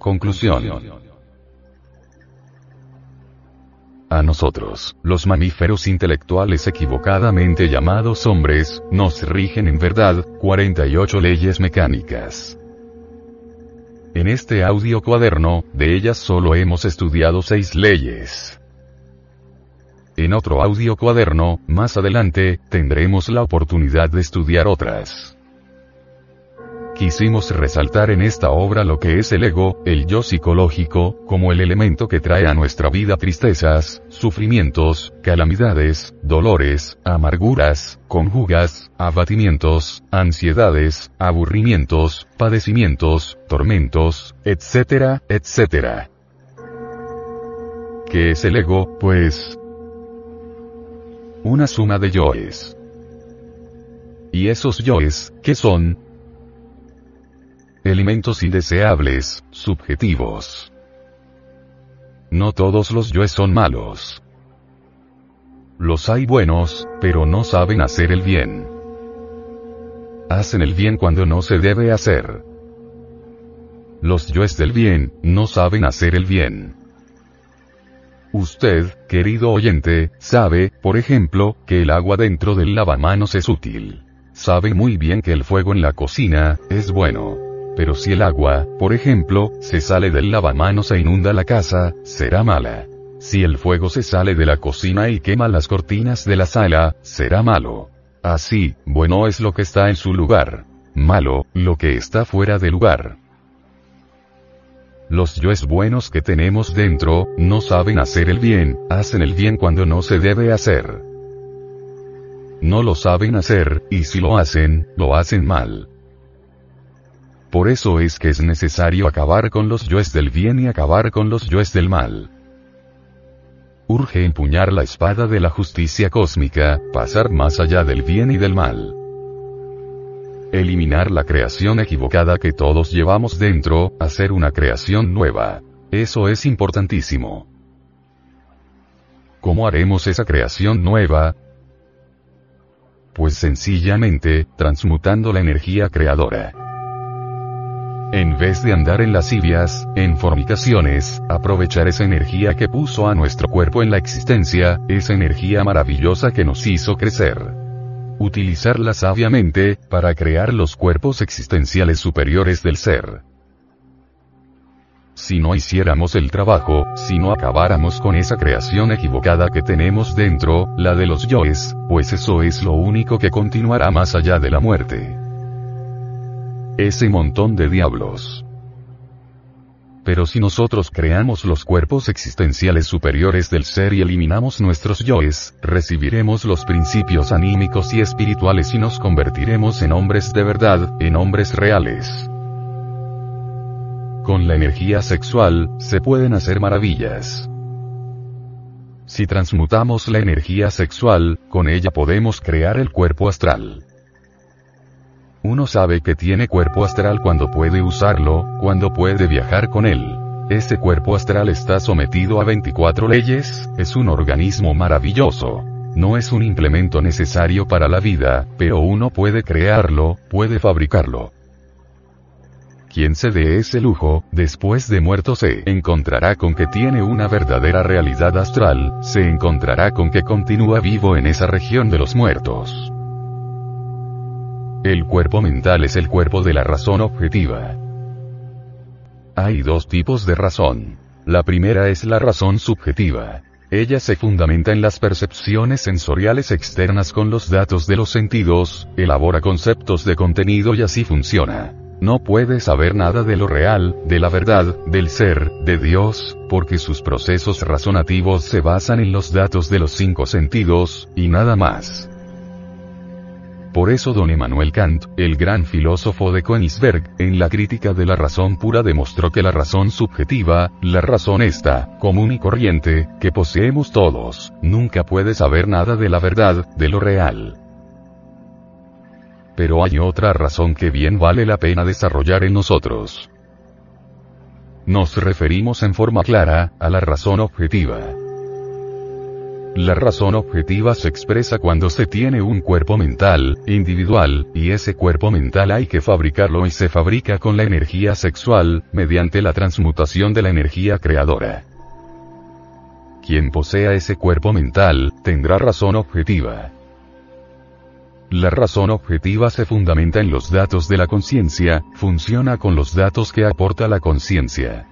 Conclusión. A nosotros, los mamíferos intelectuales equivocadamente llamados hombres, nos rigen en verdad, 48 leyes mecánicas. En este audio cuaderno, de ellas solo hemos estudiado seis leyes. En otro audio cuaderno, más adelante, tendremos la oportunidad de estudiar otras. Quisimos resaltar en esta obra lo que es el ego, el yo psicológico, como el elemento que trae a nuestra vida tristezas, sufrimientos, calamidades, dolores, amarguras, conjugas, abatimientos, ansiedades, aburrimientos, padecimientos, tormentos, etcétera, etcétera. ¿Qué es el ego? Pues... Una suma de yoes. ¿Y esos yoes, qué son? Elementos indeseables, subjetivos. No todos los yoes son malos. Los hay buenos, pero no saben hacer el bien. Hacen el bien cuando no se debe hacer. Los yoes del bien, no saben hacer el bien. Usted, querido oyente, sabe, por ejemplo, que el agua dentro del lavamanos es útil. Sabe muy bien que el fuego en la cocina, es bueno. Pero si el agua, por ejemplo, se sale del lavamanos e inunda la casa, será mala. Si el fuego se sale de la cocina y quema las cortinas de la sala, será malo. Así, bueno es lo que está en su lugar. Malo, lo que está fuera de lugar. Los yoes buenos que tenemos dentro, no saben hacer el bien, hacen el bien cuando no se debe hacer. No lo saben hacer, y si lo hacen, lo hacen mal. Por eso es que es necesario acabar con los yoes del bien y acabar con los yoes del mal. Urge empuñar la espada de la justicia cósmica, pasar más allá del bien y del mal. Eliminar la creación equivocada que todos llevamos dentro, hacer una creación nueva. Eso es importantísimo. ¿Cómo haremos esa creación nueva? Pues sencillamente, transmutando la energía creadora. En vez de andar en lascivias, en fornicaciones, aprovechar esa energía que puso a nuestro cuerpo en la existencia, esa energía maravillosa que nos hizo crecer. Utilizarla sabiamente, para crear los cuerpos existenciales superiores del ser. Si no hiciéramos el trabajo, si no acabáramos con esa creación equivocada que tenemos dentro, la de los yoes, pues eso es lo único que continuará más allá de la muerte. Ese montón de diablos. Pero si nosotros creamos los cuerpos existenciales superiores del ser y eliminamos nuestros yoes, recibiremos los principios anímicos y espirituales y nos convertiremos en hombres de verdad, en hombres reales. Con la energía sexual, se pueden hacer maravillas. Si transmutamos la energía sexual, con ella podemos crear el cuerpo astral. Uno sabe que tiene cuerpo astral cuando puede usarlo, cuando puede viajar con él. Ese cuerpo astral está sometido a 24 leyes, es un organismo maravilloso. No es un implemento necesario para la vida, pero uno puede crearlo, puede fabricarlo. Quien se dé ese lujo, después de muerto se encontrará con que tiene una verdadera realidad astral, se encontrará con que continúa vivo en esa región de los muertos. El cuerpo mental es el cuerpo de la razón objetiva. Hay dos tipos de razón. La primera es la razón subjetiva. Ella se fundamenta en las percepciones sensoriales externas con los datos de los sentidos, elabora conceptos de contenido y así funciona. No puede saber nada de lo real, de la verdad, del ser, de Dios, porque sus procesos razonativos se basan en los datos de los cinco sentidos, y nada más. Por eso don Emmanuel Kant, el gran filósofo de Königsberg, en la crítica de la razón pura demostró que la razón subjetiva, la razón esta, común y corriente, que poseemos todos, nunca puede saber nada de la verdad, de lo real. Pero hay otra razón que bien vale la pena desarrollar en nosotros. Nos referimos en forma clara, a la razón objetiva. La razón objetiva se expresa cuando se tiene un cuerpo mental, individual, y ese cuerpo mental hay que fabricarlo y se fabrica con la energía sexual, mediante la transmutación de la energía creadora. Quien posea ese cuerpo mental, tendrá razón objetiva. La razón objetiva se fundamenta en los datos de la conciencia, funciona con los datos que aporta la conciencia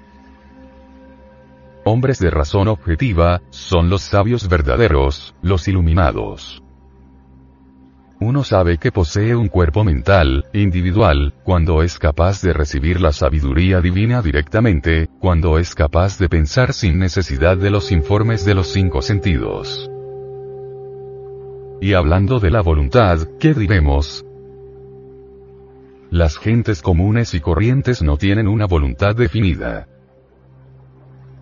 hombres de razón objetiva, son los sabios verdaderos, los iluminados. Uno sabe que posee un cuerpo mental, individual, cuando es capaz de recibir la sabiduría divina directamente, cuando es capaz de pensar sin necesidad de los informes de los cinco sentidos. Y hablando de la voluntad, ¿qué diremos? Las gentes comunes y corrientes no tienen una voluntad definida.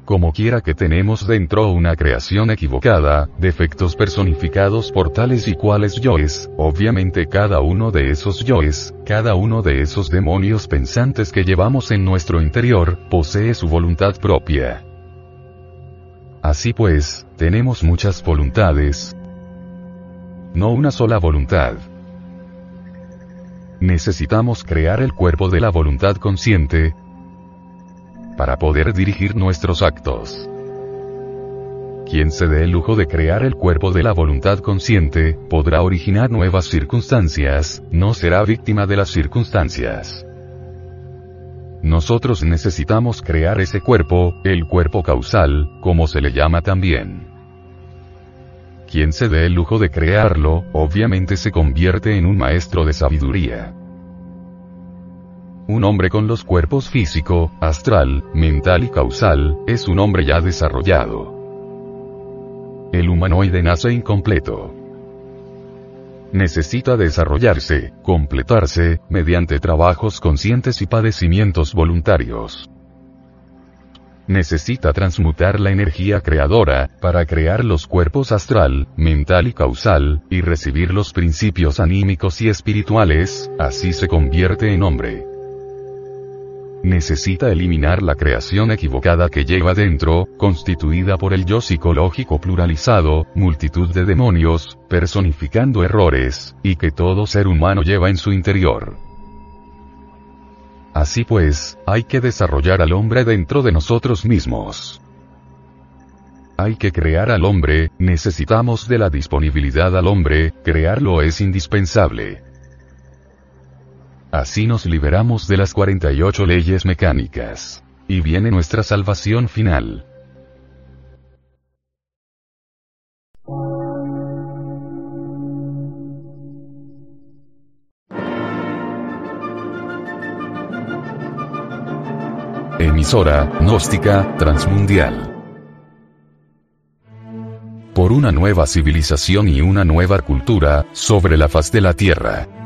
Como quiera que tenemos dentro una creación equivocada, defectos personificados por tales y cuales yoes, obviamente cada uno de esos yoes, cada uno de esos demonios pensantes que llevamos en nuestro interior, posee su voluntad propia. Así pues, tenemos muchas voluntades, no una sola voluntad. Necesitamos crear el cuerpo de la voluntad consciente, para poder dirigir nuestros actos. Quien se dé el lujo de crear el cuerpo de la voluntad consciente, podrá originar nuevas circunstancias, no será víctima de las circunstancias. Nosotros necesitamos crear ese cuerpo, el cuerpo causal, como se le llama también. Quien se dé el lujo de crearlo, obviamente se convierte en un maestro de sabiduría. Un hombre con los cuerpos físico, astral, mental y causal, es un hombre ya desarrollado. El humanoide nace incompleto. Necesita desarrollarse, completarse, mediante trabajos conscientes y padecimientos voluntarios. Necesita transmutar la energía creadora, para crear los cuerpos astral, mental y causal, y recibir los principios anímicos y espirituales, así se convierte en hombre necesita eliminar la creación equivocada que lleva dentro, constituida por el yo psicológico pluralizado, multitud de demonios, personificando errores, y que todo ser humano lleva en su interior. Así pues, hay que desarrollar al hombre dentro de nosotros mismos. Hay que crear al hombre, necesitamos de la disponibilidad al hombre, crearlo es indispensable. Así nos liberamos de las 48 leyes mecánicas. Y viene nuestra salvación final. Emisora, gnóstica, transmundial. Por una nueva civilización y una nueva cultura, sobre la faz de la Tierra.